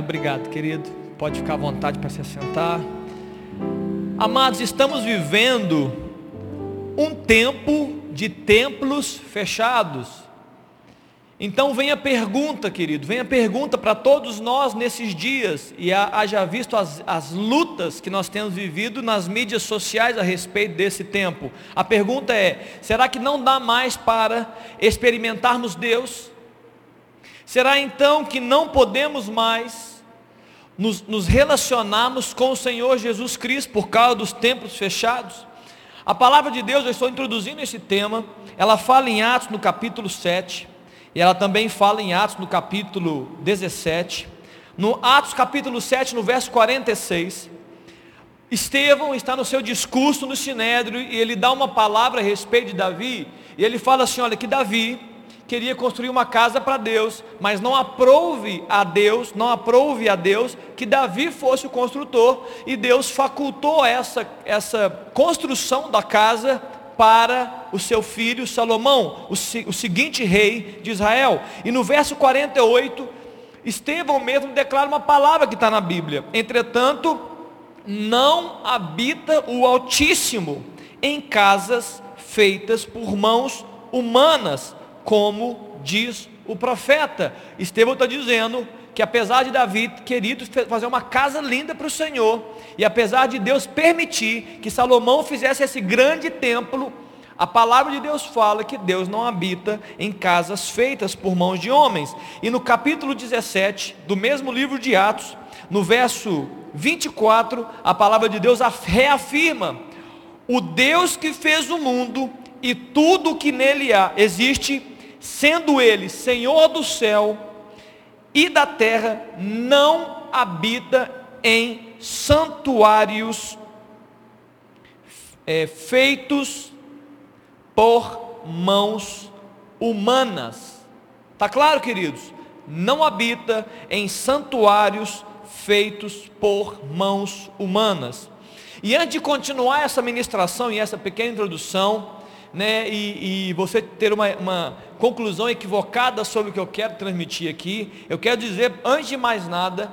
Obrigado, querido. Pode ficar à vontade para se assentar. Amados, estamos vivendo um tempo de templos fechados. Então vem a pergunta, querido, vem a pergunta para todos nós nesses dias, e haja visto as, as lutas que nós temos vivido nas mídias sociais a respeito desse tempo. A pergunta é: será que não dá mais para experimentarmos Deus? Será então que não podemos mais nos, nos relacionarmos com o Senhor Jesus Cristo por causa dos templos fechados? A palavra de Deus, eu estou introduzindo esse tema, ela fala em Atos no capítulo 7, e ela também fala em Atos no capítulo 17. No Atos capítulo 7, no verso 46, Estevão está no seu discurso no Sinédrio e ele dá uma palavra a respeito de Davi, e ele fala assim: olha, que Davi queria construir uma casa para Deus, mas não aprove a Deus, não aprove a Deus que Davi fosse o construtor, e Deus facultou essa, essa construção da casa para o seu filho Salomão, o, o seguinte rei de Israel. E no verso 48, Estevão mesmo declara uma palavra que está na Bíblia. Entretanto, não habita o Altíssimo em casas feitas por mãos humanas, como diz o profeta. Estevão está dizendo que apesar de Davi querido fazer uma casa linda para o Senhor, e apesar de Deus permitir que Salomão fizesse esse grande templo, a palavra de Deus fala que Deus não habita em casas feitas por mãos de homens. E no capítulo 17 do mesmo livro de Atos, no verso 24, a palavra de Deus reafirma: o Deus que fez o mundo e tudo o que nele há existe, sendo ele Senhor do céu e da terra não habita em santuários é, feitos por mãos humanas. Tá claro, queridos? Não habita em santuários feitos por mãos humanas. E antes de continuar essa ministração e essa pequena introdução, né, e, e você ter uma, uma conclusão equivocada sobre o que eu quero transmitir aqui, eu quero dizer, antes de mais nada,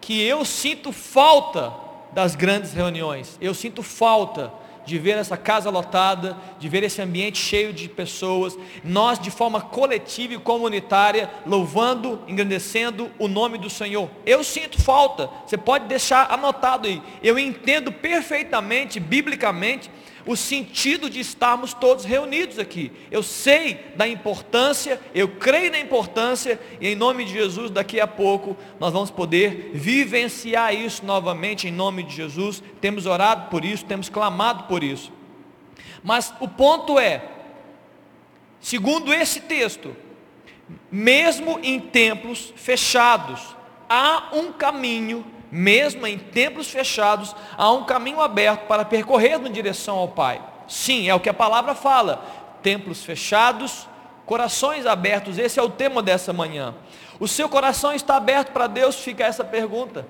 que eu sinto falta das grandes reuniões, eu sinto falta de ver essa casa lotada, de ver esse ambiente cheio de pessoas, nós de forma coletiva e comunitária, louvando, engrandecendo o nome do Senhor. Eu sinto falta, você pode deixar anotado aí. Eu entendo perfeitamente, biblicamente, o sentido de estarmos todos reunidos aqui. Eu sei da importância, eu creio na importância, e em nome de Jesus, daqui a pouco, nós vamos poder vivenciar isso novamente, em nome de Jesus. Temos orado por isso, temos clamado por isso. Mas o ponto é, segundo esse texto, mesmo em templos fechados, há um caminho mesmo em templos fechados, há um caminho aberto para percorrer na direção ao Pai. Sim, é o que a palavra fala. Templos fechados, corações abertos, esse é o tema dessa manhã. O seu coração está aberto para Deus? Fica essa pergunta.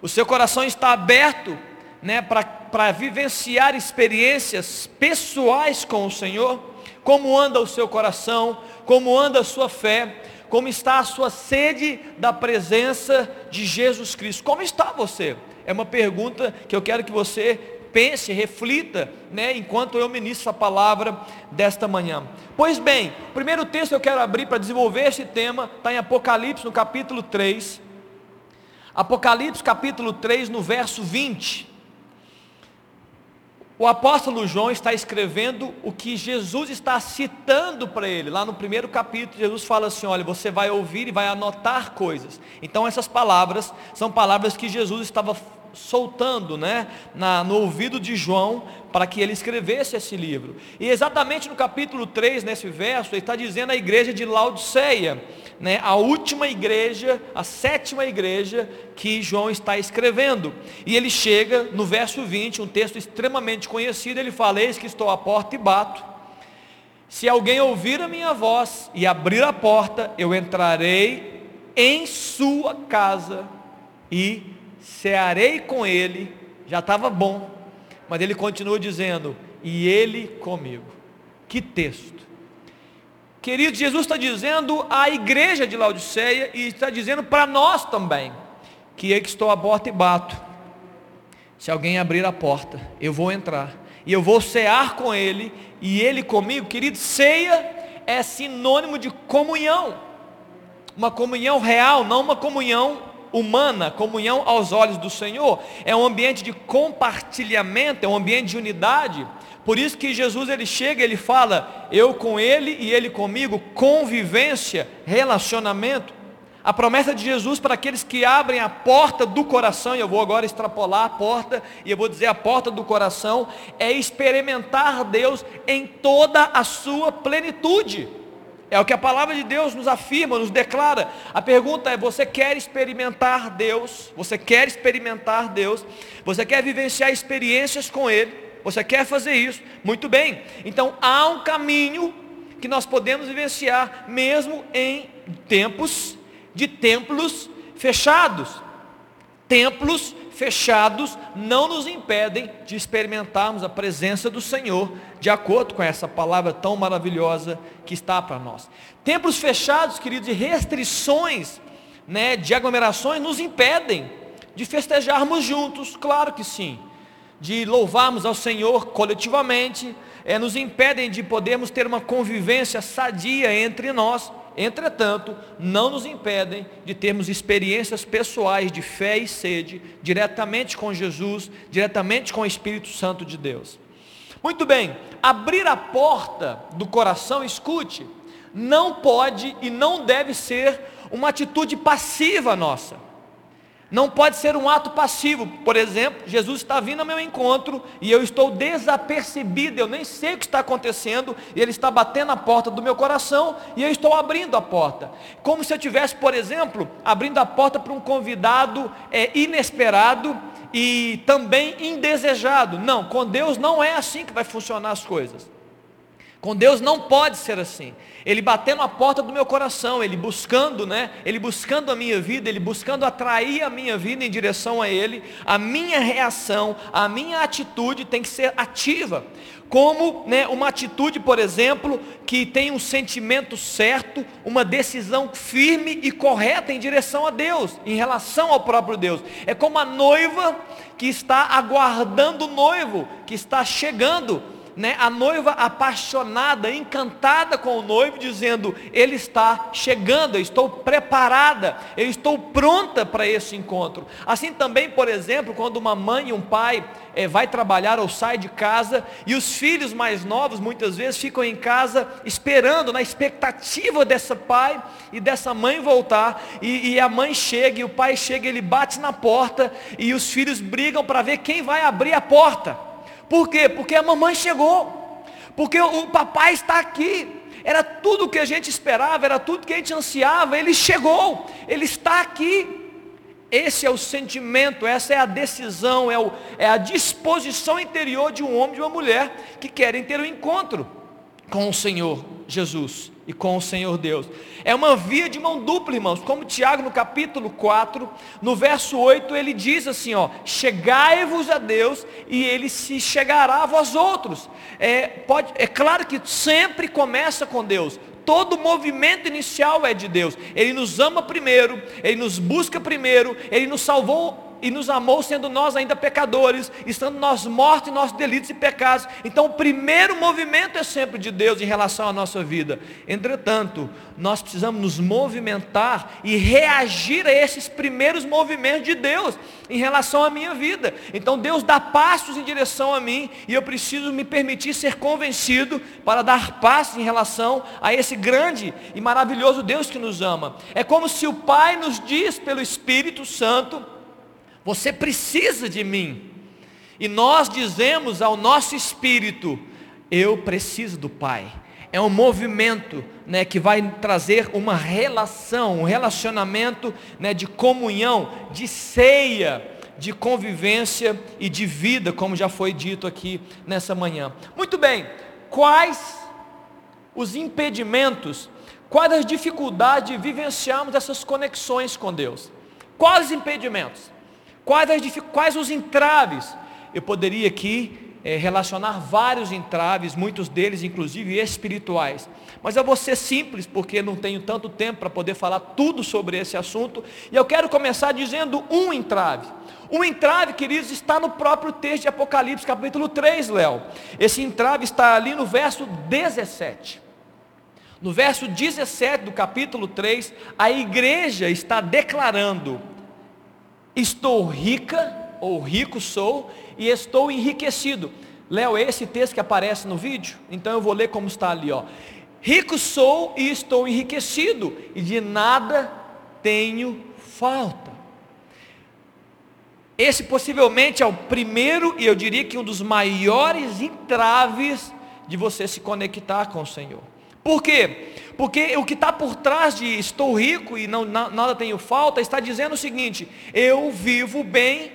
O seu coração está aberto né, para vivenciar experiências pessoais com o Senhor? Como anda o seu coração? Como anda a sua fé? Como está a sua sede da presença de Jesus Cristo? Como está você? É uma pergunta que eu quero que você pense, reflita, né, enquanto eu ministro a palavra desta manhã. Pois bem, o primeiro texto que eu quero abrir para desenvolver esse tema está em Apocalipse, no capítulo 3. Apocalipse, capítulo 3, no verso 20. O apóstolo João está escrevendo o que Jesus está citando para ele. Lá no primeiro capítulo, Jesus fala assim: olha, você vai ouvir e vai anotar coisas. Então, essas palavras são palavras que Jesus estava soltando né, na, no ouvido de João para que ele escrevesse esse livro. E exatamente no capítulo 3, nesse verso, ele está dizendo à igreja de Laodiceia, né, a última igreja, a sétima igreja que João está escrevendo. E ele chega no verso 20, um texto extremamente conhecido, ele fala, eis que estou à porta e bato. Se alguém ouvir a minha voz e abrir a porta, eu entrarei em sua casa e cearei com ele, já estava bom, mas ele continua dizendo, e ele comigo. Que texto. Querido, Jesus está dizendo à igreja de Laodiceia e está dizendo para nós também. que eu que estou à porta e bato. Se alguém abrir a porta, eu vou entrar e eu vou cear com ele e ele comigo. Querido, ceia é sinônimo de comunhão, uma comunhão real, não uma comunhão humana, comunhão aos olhos do Senhor. É um ambiente de compartilhamento, é um ambiente de unidade. Por isso que Jesus ele chega, ele fala, eu com ele e ele comigo, convivência, relacionamento. A promessa de Jesus para aqueles que abrem a porta do coração, e eu vou agora extrapolar a porta, e eu vou dizer a porta do coração, é experimentar Deus em toda a sua plenitude. É o que a palavra de Deus nos afirma, nos declara. A pergunta é: você quer experimentar Deus? Você quer experimentar Deus? Você quer vivenciar experiências com Ele? Você quer fazer isso? Muito bem. Então há um caminho que nós podemos vivenciar mesmo em tempos de templos fechados. Templos fechados não nos impedem de experimentarmos a presença do Senhor, de acordo com essa palavra tão maravilhosa que está para nós. Templos fechados, queridos, e restrições né, de aglomerações nos impedem de festejarmos juntos, claro que sim, de louvarmos ao Senhor coletivamente, é, nos impedem de podermos ter uma convivência sadia entre nós, entretanto, não nos impedem de termos experiências pessoais de fé e sede, diretamente com Jesus, diretamente com o Espírito Santo de Deus. Muito bem, abrir a porta do coração, escute, não pode e não deve ser uma atitude passiva nossa. Não pode ser um ato passivo. Por exemplo, Jesus está vindo ao meu encontro e eu estou desapercebido, eu nem sei o que está acontecendo, e Ele está batendo a porta do meu coração e eu estou abrindo a porta. Como se eu tivesse, por exemplo, abrindo a porta para um convidado é, inesperado e também indesejado. Não, com Deus não é assim que vai funcionar as coisas. Com Deus não pode ser assim. Ele batendo a porta do meu coração, ele buscando, né? Ele buscando a minha vida, ele buscando atrair a minha vida em direção a ele. A minha reação, a minha atitude tem que ser ativa. Como né, uma atitude, por exemplo, que tem um sentimento certo, uma decisão firme e correta em direção a Deus, em relação ao próprio Deus. É como a noiva que está aguardando o noivo, que está chegando né, a noiva apaixonada, encantada com o noivo, dizendo: Ele está chegando, eu estou preparada, eu estou pronta para esse encontro. Assim também, por exemplo, quando uma mãe e um pai é, vai trabalhar ou sai de casa e os filhos mais novos muitas vezes ficam em casa esperando, na expectativa dessa pai e dessa mãe voltar, e, e a mãe chega e o pai chega, ele bate na porta e os filhos brigam para ver quem vai abrir a porta. Por quê? Porque a mamãe chegou. Porque o papai está aqui. Era tudo o que a gente esperava, era tudo que a gente ansiava. Ele chegou, ele está aqui. Esse é o sentimento, essa é a decisão, é, o, é a disposição interior de um homem e de uma mulher que querem ter um encontro com o Senhor Jesus e com o Senhor Deus. É uma via de mão dupla, irmãos. Como Tiago no capítulo 4, no verso 8, ele diz assim, ó: "Chegai-vos a Deus e ele se chegará a vós outros". É, pode, é claro que sempre começa com Deus. Todo movimento inicial é de Deus. Ele nos ama primeiro, ele nos busca primeiro, ele nos salvou e nos amou sendo nós ainda pecadores, estando nós mortos em nossos delitos e pecados. Então o primeiro movimento é sempre de Deus em relação à nossa vida. Entretanto, nós precisamos nos movimentar e reagir a esses primeiros movimentos de Deus em relação à minha vida. Então Deus dá passos em direção a mim e eu preciso me permitir ser convencido para dar passos em relação a esse grande e maravilhoso Deus que nos ama. É como se o Pai nos diz pelo Espírito Santo você precisa de mim. E nós dizemos ao nosso espírito: Eu preciso do Pai. É um movimento né, que vai trazer uma relação, um relacionamento né, de comunhão, de ceia, de convivência e de vida, como já foi dito aqui nessa manhã. Muito bem, quais os impedimentos, quais as dificuldades de vivenciarmos essas conexões com Deus? Quais os impedimentos? Quais, as, quais os entraves? Eu poderia aqui é, relacionar vários entraves, muitos deles inclusive espirituais. Mas eu vou ser simples, porque não tenho tanto tempo para poder falar tudo sobre esse assunto. E eu quero começar dizendo um entrave. Um entrave, queridos, está no próprio texto de Apocalipse, capítulo 3, Léo. Esse entrave está ali no verso 17. No verso 17 do capítulo 3, a igreja está declarando: Estou rica, ou rico sou, e estou enriquecido. Léo, esse texto que aparece no vídeo? Então eu vou ler como está ali, ó. Rico sou e estou enriquecido, e de nada tenho falta. Esse possivelmente é o primeiro e eu diria que um dos maiores entraves de você se conectar com o Senhor. Por quê? Porque o que está por trás de estou rico e não, nada tenho falta, está dizendo o seguinte: eu vivo bem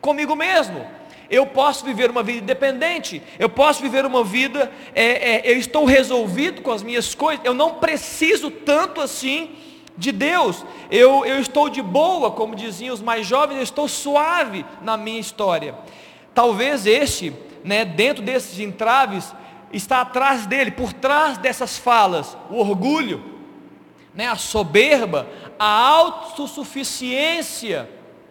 comigo mesmo eu posso viver uma vida independente, eu posso viver uma vida, é, é, eu estou resolvido com as minhas coisas, eu não preciso tanto assim de Deus, eu, eu estou de boa, como diziam os mais jovens, eu estou suave na minha história. Talvez este, né, dentro desses entraves, está atrás dele, por trás dessas falas, o orgulho, né, a soberba, a autossuficiência,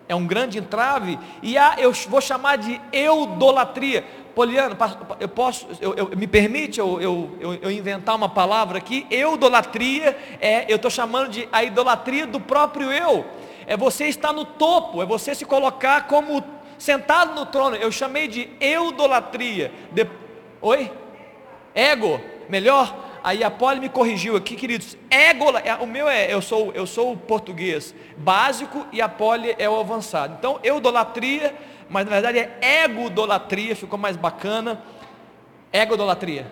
é um grande entrave, e há, eu vou chamar de eudolatria. Poliano, eu posso, eu, eu, me permite eu, eu, eu, inventar uma palavra aqui? Eudolatria é, eu estou chamando de a idolatria do próprio eu. É você estar no topo, é você se colocar como sentado no trono. Eu chamei de eudolatria. De, oi? Ego, melhor? Aí a Poli me corrigiu aqui, queridos. Égola, é, o meu é, eu sou, eu sou o português básico e a Poli é o avançado. Então, eudolatria, mas na verdade é egodolatria, ficou mais bacana. Egodolatria.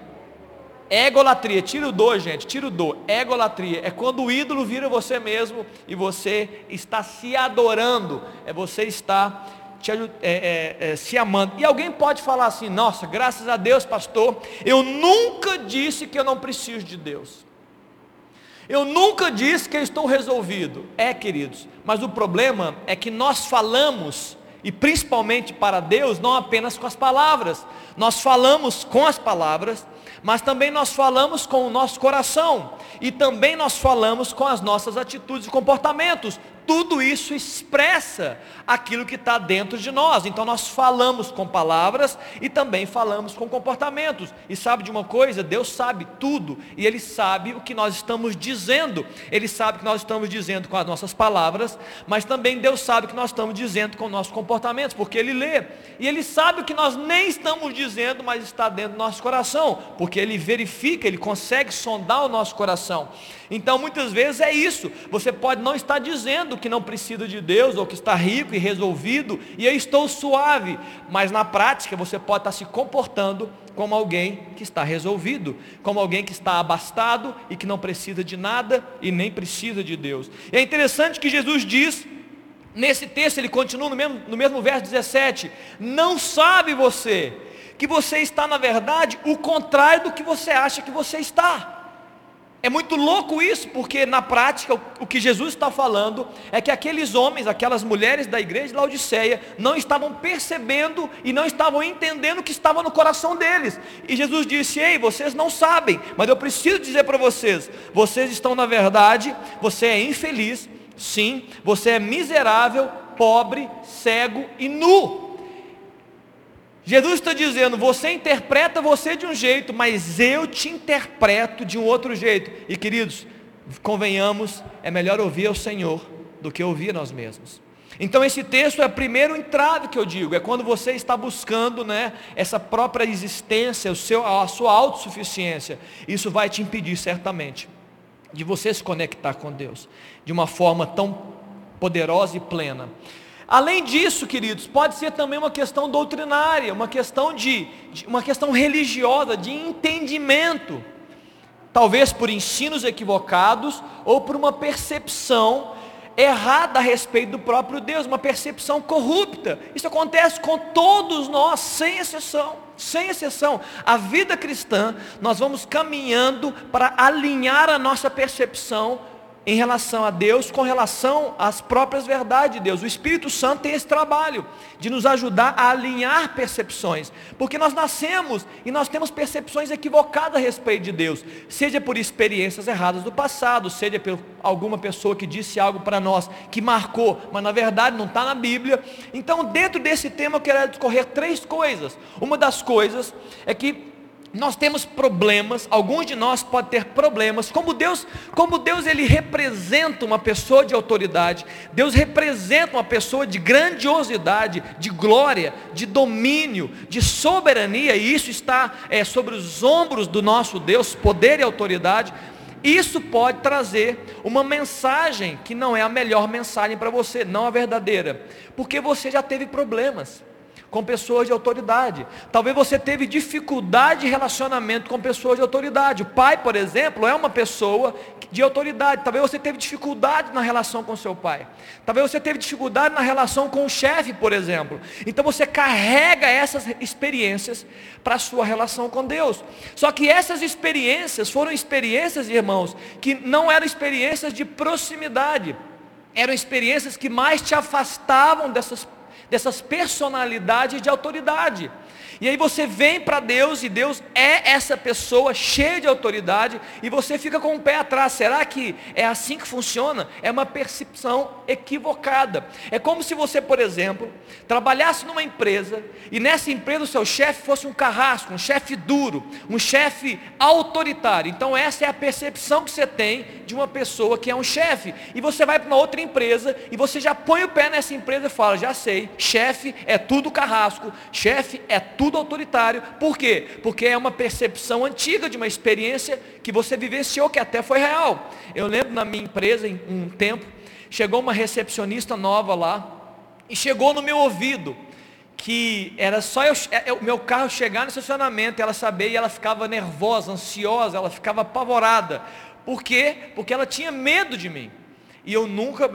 Egolatria, tira o do, gente, tira o do. Egolatria é quando o ídolo vira você mesmo e você está se adorando, é você está te, é, é, é, se amando. E alguém pode falar assim: nossa, graças a Deus, pastor, eu nunca disse que eu não preciso de Deus. Eu nunca disse que eu estou resolvido. É, queridos, mas o problema é que nós falamos, e principalmente para Deus, não apenas com as palavras, nós falamos com as palavras, mas também nós falamos com o nosso coração, e também nós falamos com as nossas atitudes e comportamentos, tudo isso expressa aquilo que está dentro de nós. Então nós falamos com palavras e também falamos com comportamentos. E sabe de uma coisa? Deus sabe tudo e Ele sabe o que nós estamos dizendo. Ele sabe o que nós estamos dizendo com as nossas palavras, mas também Deus sabe o que nós estamos dizendo com nossos comportamentos, porque Ele lê. E Ele sabe o que nós nem estamos dizendo, mas está dentro do nosso coração, porque Ele verifica, Ele consegue sondar o nosso coração. Então muitas vezes é isso. Você pode não estar dizendo que não precisa de Deus ou que está rico e resolvido e eu estou suave, mas na prática você pode estar se comportando como alguém que está resolvido, como alguém que está abastado e que não precisa de nada e nem precisa de Deus. E é interessante que Jesus diz Nesse texto ele continua no mesmo, no mesmo verso 17: Não sabe você que você está, na verdade, o contrário do que você acha que você está. É muito louco isso, porque na prática o que Jesus está falando é que aqueles homens, aquelas mulheres da igreja de Laodiceia não estavam percebendo e não estavam entendendo o que estava no coração deles. E Jesus disse: Ei, vocês não sabem, mas eu preciso dizer para vocês: vocês estão na verdade, você é infeliz, sim, você é miserável, pobre, cego e nu. Jesus está dizendo, você interpreta você de um jeito, mas eu te interpreto de um outro jeito. E queridos, convenhamos, é melhor ouvir ao Senhor do que ouvir nós mesmos. Então esse texto é o primeiro entrave que eu digo, é quando você está buscando né, essa própria existência, o seu, a sua autossuficiência. Isso vai te impedir certamente de você se conectar com Deus de uma forma tão poderosa e plena. Além disso, queridos, pode ser também uma questão doutrinária, uma questão de, de, uma questão religiosa, de entendimento. Talvez por ensinos equivocados ou por uma percepção errada a respeito do próprio Deus, uma percepção corrupta. Isso acontece com todos nós, sem exceção, sem exceção. A vida cristã, nós vamos caminhando para alinhar a nossa percepção em relação a Deus com relação às próprias verdades de Deus. O Espírito Santo tem esse trabalho de nos ajudar a alinhar percepções, porque nós nascemos e nós temos percepções equivocadas a respeito de Deus, seja por experiências erradas do passado, seja por alguma pessoa que disse algo para nós que marcou, mas na verdade não está na Bíblia. Então, dentro desse tema, eu quero discorrer três coisas. Uma das coisas é que nós temos problemas, alguns de nós podem ter problemas, como Deus, como Deus ele representa uma pessoa de autoridade, Deus representa uma pessoa de grandiosidade, de glória, de domínio, de soberania, e isso está é, sobre os ombros do nosso Deus, poder e autoridade. Isso pode trazer uma mensagem que não é a melhor mensagem para você, não a verdadeira, porque você já teve problemas com pessoas de autoridade. Talvez você teve dificuldade de relacionamento com pessoas de autoridade. O pai, por exemplo, é uma pessoa de autoridade. Talvez você teve dificuldade na relação com seu pai. Talvez você teve dificuldade na relação com o chefe, por exemplo. Então você carrega essas experiências para a sua relação com Deus. Só que essas experiências foram experiências, irmãos, que não eram experiências de proximidade. Eram experiências que mais te afastavam dessas dessas personalidades de autoridade. E aí você vem para Deus e Deus é essa pessoa cheia de autoridade e você fica com o pé atrás. Será que é assim que funciona? É uma percepção equivocada. É como se você, por exemplo, trabalhasse numa empresa e nessa empresa o seu chefe fosse um carrasco, um chefe duro, um chefe autoritário. Então essa é a percepção que você tem de uma pessoa que é um chefe. E você vai para uma outra empresa e você já põe o pé nessa empresa e fala, já sei, chefe é tudo carrasco, chefe é tudo autoritário. Por quê? Porque é uma percepção antiga de uma experiência que você vivenciou, que até foi real. Eu lembro na minha empresa, em um tempo, chegou uma recepcionista nova lá, e chegou no meu ouvido, que era só eu, é, o meu carro chegar no estacionamento, ela saber, e ela ficava nervosa, ansiosa, ela ficava apavorada. Por quê? Porque ela tinha medo de mim. E eu nunca,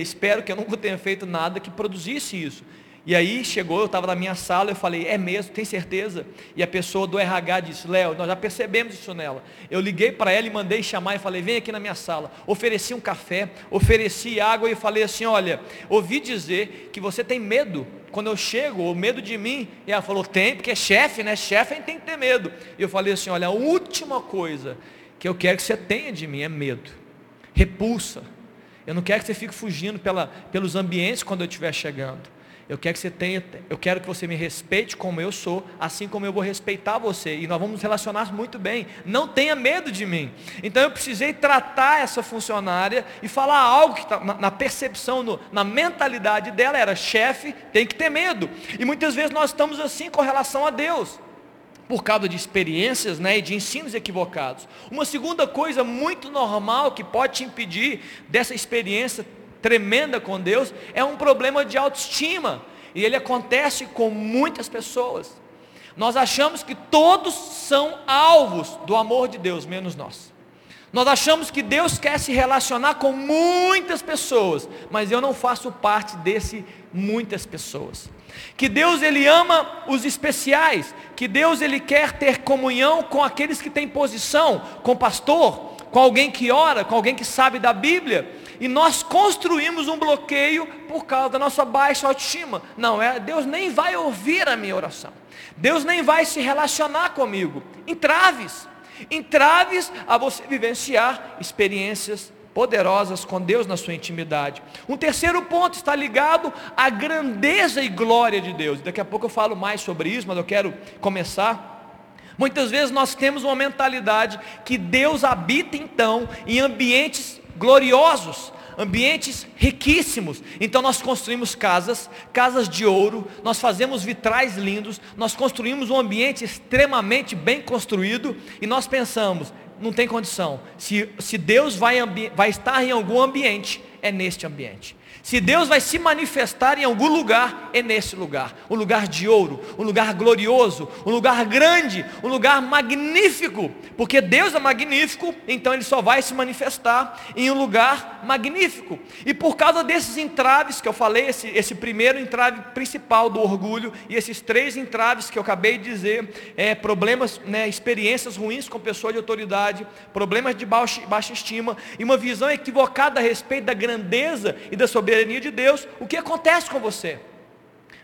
espero que eu nunca tenha feito nada que produzisse isso. E aí chegou, eu estava na minha sala, eu falei, é mesmo, tem certeza? E a pessoa do RH disse, Léo, nós já percebemos isso nela. Eu liguei para ela e mandei chamar e falei, vem aqui na minha sala. Ofereci um café, ofereci água e falei assim, olha, ouvi dizer que você tem medo. Quando eu chego, o medo de mim, e ela falou, tem, porque é chefe, né? Chefe tem que ter medo. E eu falei assim, olha, a última coisa que eu quero que você tenha de mim é medo. Repulsa. Eu não quero que você fique fugindo pela, pelos ambientes quando eu estiver chegando. Eu quero que você tenha, eu quero que você me respeite como eu sou, assim como eu vou respeitar você. E nós vamos nos relacionar muito bem. Não tenha medo de mim. Então eu precisei tratar essa funcionária e falar algo que tá, na, na percepção, no, na mentalidade dela era chefe, tem que ter medo. E muitas vezes nós estamos assim com relação a Deus por causa de experiências né, e de ensinos equivocados. Uma segunda coisa muito normal que pode te impedir dessa experiência tremenda com Deus, é um problema de autoestima. E ele acontece com muitas pessoas. Nós achamos que todos são alvos do amor de Deus, menos nós. Nós achamos que Deus quer se relacionar com muitas pessoas, mas eu não faço parte desse muitas pessoas. Que Deus ele ama os especiais, que Deus ele quer ter comunhão com aqueles que têm posição, com pastor, com alguém que ora, com alguém que sabe da Bíblia e nós construímos um bloqueio por causa da nossa baixa autoestima. Não, é, Deus nem vai ouvir a minha oração. Deus nem vai se relacionar comigo. Entraves. Entraves a você vivenciar experiências poderosas com Deus na sua intimidade. Um terceiro ponto está ligado à grandeza e glória de Deus. Daqui a pouco eu falo mais sobre isso, mas eu quero começar. Muitas vezes nós temos uma mentalidade que Deus habita então em ambientes gloriosos, ambientes riquíssimos. Então nós construímos casas, casas de ouro, nós fazemos vitrais lindos, nós construímos um ambiente extremamente bem construído e nós pensamos, não tem condição. Se, se Deus vai, vai estar em algum ambiente, é neste ambiente. Se Deus vai se manifestar em algum lugar, é nesse lugar. Um lugar de ouro, um lugar glorioso, um lugar grande, um lugar magnífico. Porque Deus é magnífico, então Ele só vai se manifestar em um lugar magnífico. E por causa desses entraves que eu falei, esse, esse primeiro entrave principal do orgulho, e esses três entraves que eu acabei de dizer, é, problemas, né, experiências ruins com pessoas de autoridade, problemas de baixa, baixa estima, e uma visão equivocada a respeito da grandeza e da soberania soberania de Deus, o que acontece com você?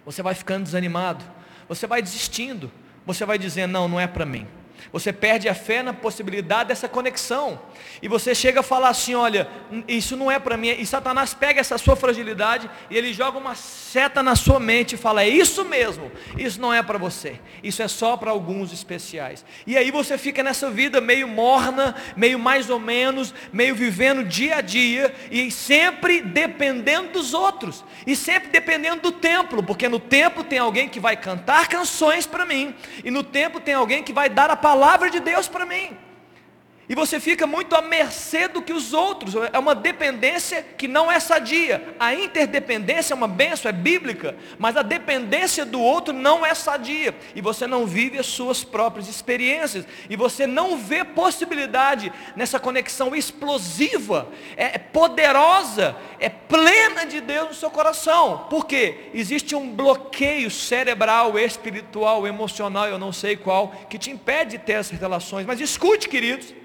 Você vai ficando desanimado, você vai desistindo, você vai dizendo: não, não é para mim. Você perde a fé na possibilidade dessa conexão. E você chega a falar assim: olha, isso não é para mim. E Satanás pega essa sua fragilidade e ele joga uma seta na sua mente e fala: é isso mesmo, isso não é para você. Isso é só para alguns especiais. E aí você fica nessa vida meio morna, meio mais ou menos, meio vivendo dia a dia e sempre dependendo dos outros. E sempre dependendo do templo, porque no templo tem alguém que vai cantar canções para mim, e no templo tem alguém que vai dar a palavra palavra de Deus para mim. E você fica muito à mercê do que os outros. É uma dependência que não é sadia. A interdependência é uma benção, é bíblica. Mas a dependência do outro não é sadia. E você não vive as suas próprias experiências. E você não vê possibilidade nessa conexão explosiva, é, poderosa, é plena de Deus no seu coração. Por quê? Existe um bloqueio cerebral, espiritual, emocional, eu não sei qual, que te impede de ter essas relações. Mas escute, queridos.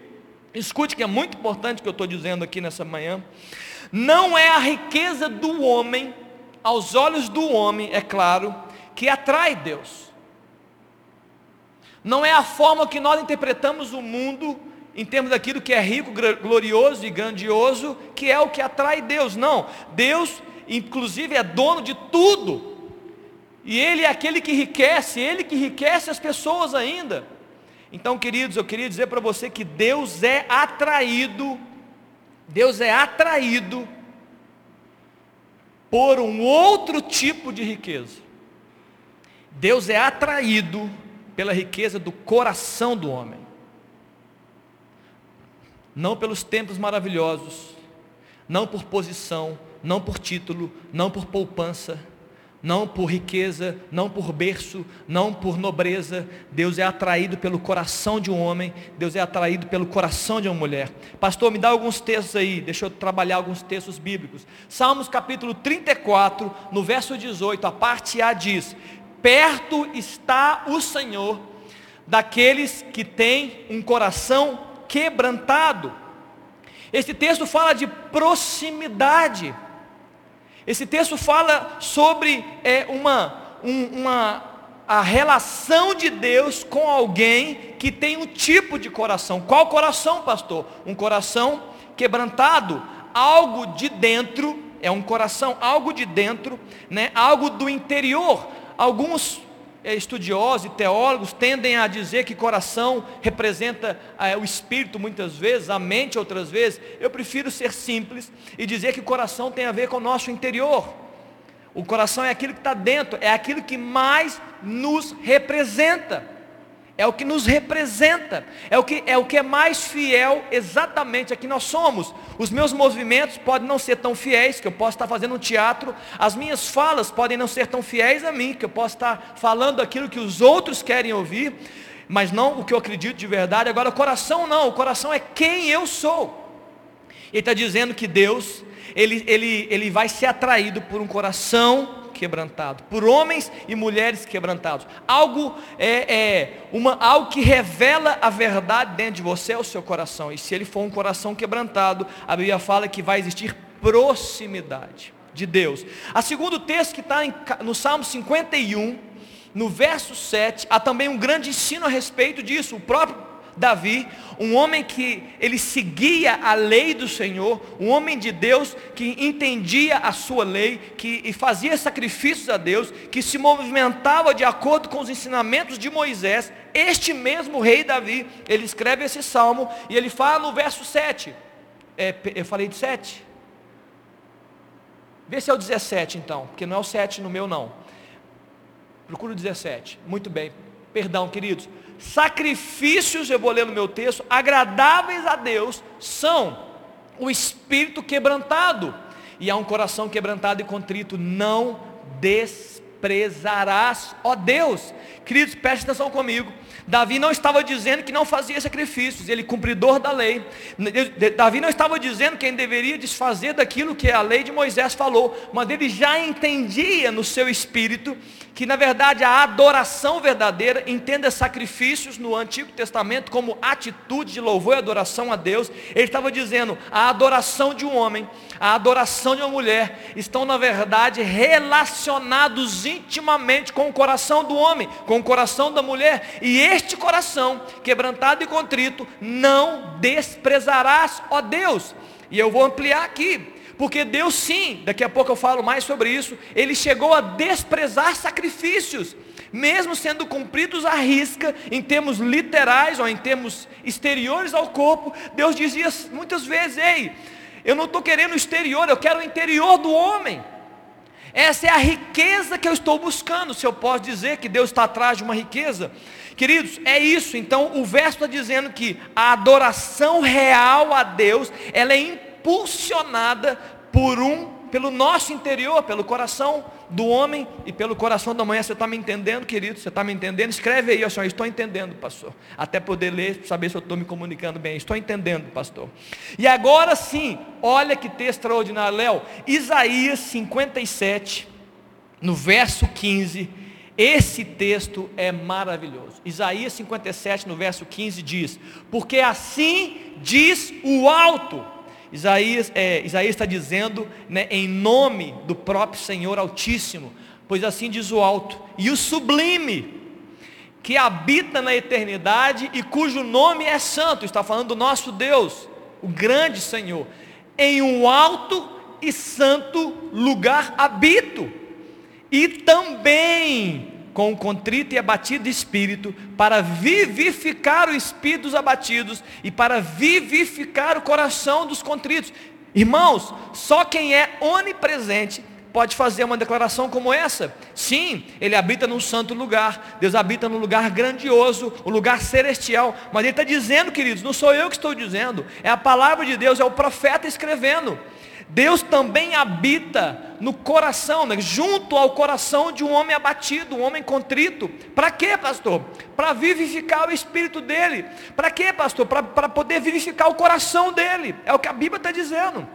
Escute que é muito importante o que eu estou dizendo aqui nessa manhã. Não é a riqueza do homem, aos olhos do homem, é claro, que atrai Deus. Não é a forma que nós interpretamos o mundo em termos daquilo que é rico, glorioso e grandioso, que é o que atrai Deus. Não, Deus, inclusive, é dono de tudo. E Ele é aquele que enriquece, Ele que enriquece as pessoas ainda. Então, queridos, eu queria dizer para você que Deus é atraído, Deus é atraído por um outro tipo de riqueza. Deus é atraído pela riqueza do coração do homem. Não pelos templos maravilhosos, não por posição, não por título, não por poupança, não por riqueza, não por berço, não por nobreza. Deus é atraído pelo coração de um homem, Deus é atraído pelo coração de uma mulher. Pastor, me dá alguns textos aí, deixa eu trabalhar alguns textos bíblicos. Salmos capítulo 34, no verso 18, a parte A diz: Perto está o Senhor daqueles que têm um coração quebrantado. Esse texto fala de proximidade. Esse texto fala sobre é, uma, um, uma, a relação de Deus com alguém que tem um tipo de coração. Qual coração, pastor? Um coração quebrantado, algo de dentro, é um coração, algo de dentro, né? algo do interior. Alguns estudiosos e teólogos tendem a dizer que coração representa é, o espírito muitas vezes, a mente outras vezes. Eu prefiro ser simples e dizer que coração tem a ver com o nosso interior. O coração é aquilo que está dentro, é aquilo que mais nos representa é o que nos representa, é o que é o que é mais fiel exatamente a que nós somos. Os meus movimentos podem não ser tão fiéis que eu posso estar fazendo um teatro, as minhas falas podem não ser tão fiéis a mim que eu posso estar falando aquilo que os outros querem ouvir, mas não o que eu acredito de verdade. Agora, o coração não, o coração é quem eu sou. Ele está dizendo que Deus, ele, ele, ele vai ser atraído por um coração quebrantado, por homens e mulheres quebrantados. Algo é, é uma, algo que revela a verdade dentro de você é o seu coração. E se ele for um coração quebrantado, a Bíblia fala que vai existir proximidade de Deus. A segundo texto que está no Salmo 51, no verso 7, há também um grande ensino a respeito disso. O próprio Davi, um homem que ele seguia a lei do Senhor, um homem de Deus que entendia a sua lei, que fazia sacrifícios a Deus, que se movimentava de acordo com os ensinamentos de Moisés. Este mesmo rei Davi, ele escreve esse salmo e ele fala no verso 7. É, eu falei de 7? Vê se é o 17 então, porque não é o 7 no meu não. Procura o 17. Muito bem. Perdão, queridos sacrifícios, eu vou ler no meu texto, agradáveis a Deus, são o espírito quebrantado e há um coração quebrantado e contrito, não desprezarás, ó Deus. Queridos, preste atenção comigo. Davi não estava dizendo que não fazia sacrifícios, ele cumpridor da lei. Davi não estava dizendo que deveria desfazer daquilo que a lei de Moisés falou, mas ele já entendia no seu espírito que na verdade a adoração verdadeira, entenda sacrifícios no Antigo Testamento como atitude de louvor e adoração a Deus. Ele estava dizendo, a adoração de um homem, a adoração de uma mulher, estão na verdade relacionados intimamente com o coração do homem, com o coração da mulher. E este coração, quebrantado e contrito, não desprezarás, ó Deus. E eu vou ampliar aqui. Porque Deus sim, daqui a pouco eu falo mais sobre isso, ele chegou a desprezar sacrifícios, mesmo sendo cumpridos à risca, em termos literais ou em termos exteriores ao corpo, Deus dizia muitas vezes, ei, eu não estou querendo o exterior, eu quero o interior do homem. Essa é a riqueza que eu estou buscando. Se eu posso dizer que Deus está atrás de uma riqueza, queridos, é isso. Então o verso está dizendo que a adoração real a Deus, ela é impulsionada por um, pelo nosso interior, pelo coração do homem e pelo coração da mulher. Você está me entendendo, querido? Você está me entendendo? Escreve aí, assim, estou entendendo, pastor. Até poder ler, saber se eu estou me comunicando bem. Estou entendendo, pastor. E agora sim, olha que texto extraordinário, Léo. Isaías 57, no verso 15. Esse texto é maravilhoso. Isaías 57, no verso 15, diz: Porque assim diz o alto Isaías, é, Isaías está dizendo né, em nome do próprio Senhor Altíssimo, pois assim diz o alto, e o sublime, que habita na eternidade e cujo nome é santo, está falando do nosso Deus, o grande Senhor, em um alto e santo lugar habito, e também com o contrito e abatido espírito, para vivificar o espírito dos abatidos e para vivificar o coração dos contritos. Irmãos, só quem é onipresente pode fazer uma declaração como essa. Sim, ele habita num santo lugar, Deus habita num lugar grandioso, um lugar celestial. Mas ele está dizendo, queridos, não sou eu que estou dizendo, é a palavra de Deus, é o profeta escrevendo. Deus também habita no coração, né? junto ao coração de um homem abatido, um homem contrito. Para quê, pastor? Para vivificar o espírito dele. Para quê, pastor? Para poder vivificar o coração dele. É o que a Bíblia está dizendo.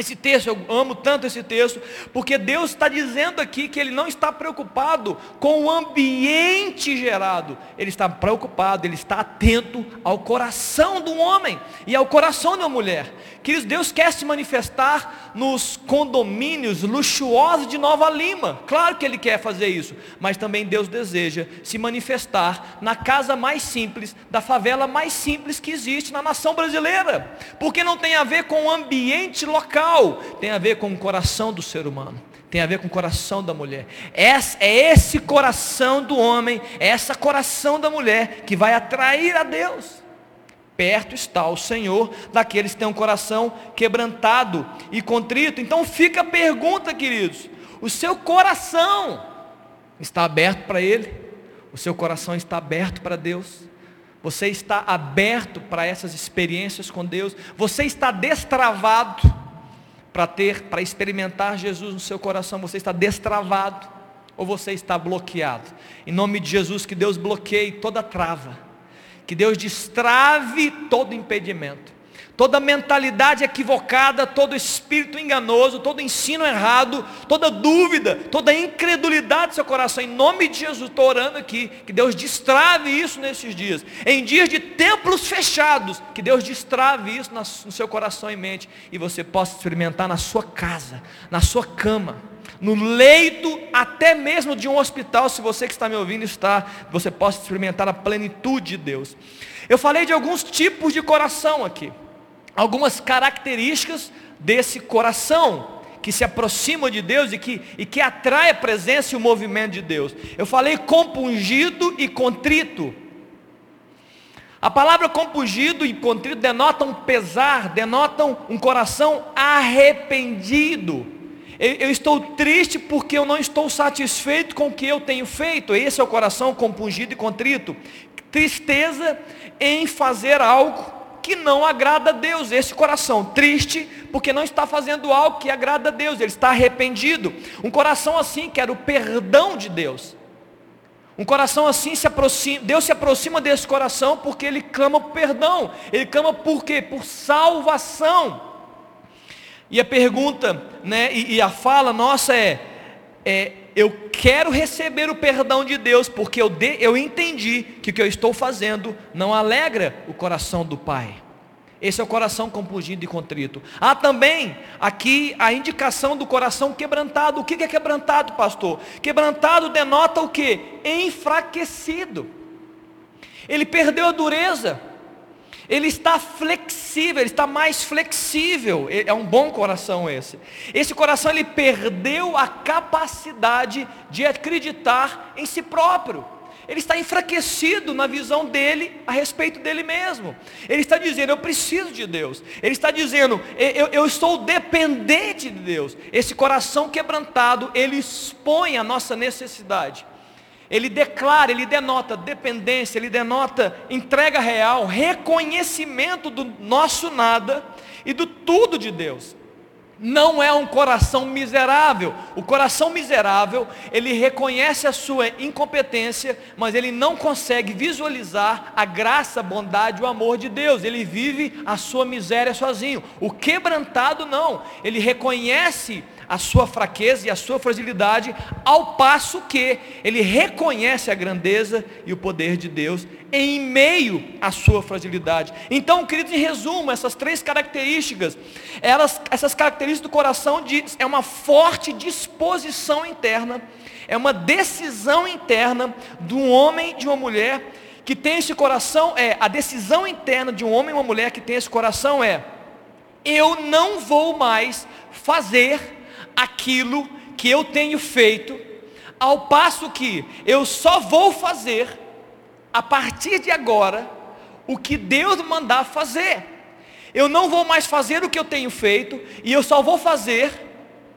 Esse texto, eu amo tanto esse texto, porque Deus está dizendo aqui que Ele não está preocupado com o ambiente gerado, Ele está preocupado, Ele está atento ao coração do homem e ao coração da mulher. Queridos, Deus quer se manifestar nos condomínios luxuosos de Nova Lima, claro que Ele quer fazer isso, mas também Deus deseja se manifestar na casa mais simples, da favela mais simples que existe na nação brasileira, porque não tem a ver com o ambiente local tem a ver com o coração do ser humano, tem a ver com o coração da mulher. É esse coração do homem, é esse coração da mulher que vai atrair a Deus. Perto está o Senhor daqueles que têm um coração quebrantado e contrito. Então fica a pergunta, queridos: o seu coração está aberto para Ele? O seu coração está aberto para Deus? Você está aberto para essas experiências com Deus? Você está destravado? Para ter, para experimentar Jesus no seu coração, você está destravado ou você está bloqueado? Em nome de Jesus, que Deus bloqueie toda trava, que Deus destrave todo impedimento toda mentalidade equivocada, todo espírito enganoso, todo ensino errado, toda dúvida, toda incredulidade do seu coração, em nome de Jesus, estou orando aqui, que Deus destrave isso nesses dias, em dias de templos fechados, que Deus destrave isso no seu coração e mente, e você possa experimentar na sua casa, na sua cama, no leito até mesmo de um hospital, se você que está me ouvindo está, você possa experimentar a plenitude de Deus. Eu falei de alguns tipos de coração aqui algumas características desse coração que se aproxima de Deus e que, e que atrai a presença e o movimento de Deus. Eu falei compungido e contrito. A palavra compungido e contrito denotam pesar, denotam um coração arrependido. Eu, eu, estou triste porque eu não estou satisfeito com o que eu tenho feito. Esse é o coração compungido e contrito. Tristeza em fazer algo que não agrada a Deus. Esse coração triste, porque não está fazendo algo que agrada a Deus, ele está arrependido. Um coração assim quer o perdão de Deus. Um coração assim se aproxima, Deus se aproxima desse coração porque ele clama por perdão. Ele clama por quê? Por salvação. E a pergunta, né, e, e a fala nossa é, é eu quero receber o perdão de Deus, porque eu, de, eu entendi que o que eu estou fazendo não alegra o coração do Pai. Esse é o coração compungido e contrito. Há também aqui a indicação do coração quebrantado. O que é quebrantado, pastor? Quebrantado denota o que? Enfraquecido. Ele perdeu a dureza. Ele está flexível, ele está mais flexível. É um bom coração esse. Esse coração ele perdeu a capacidade de acreditar em si próprio. Ele está enfraquecido na visão dele a respeito dele mesmo. Ele está dizendo, eu preciso de Deus. Ele está dizendo, eu, eu estou dependente de Deus. Esse coração quebrantado, ele expõe a nossa necessidade ele declara, ele denota dependência, ele denota entrega real, reconhecimento do nosso nada e do tudo de Deus. Não é um coração miserável. O coração miserável, ele reconhece a sua incompetência, mas ele não consegue visualizar a graça, a bondade, o amor de Deus. Ele vive a sua miséria sozinho. O quebrantado não. Ele reconhece a sua fraqueza e a sua fragilidade, ao passo que ele reconhece a grandeza e o poder de Deus em meio à sua fragilidade. Então, queridos, em resumo, essas três características, elas, essas características do coração diz, é uma forte disposição interna, é uma decisão interna de um homem e de uma mulher que tem esse coração, é a decisão interna de um homem e uma mulher que tem esse coração é eu não vou mais fazer aquilo que eu tenho feito, ao passo que eu só vou fazer, a partir de agora, o que Deus mandar fazer. Eu não vou mais fazer o que eu tenho feito, e eu só vou fazer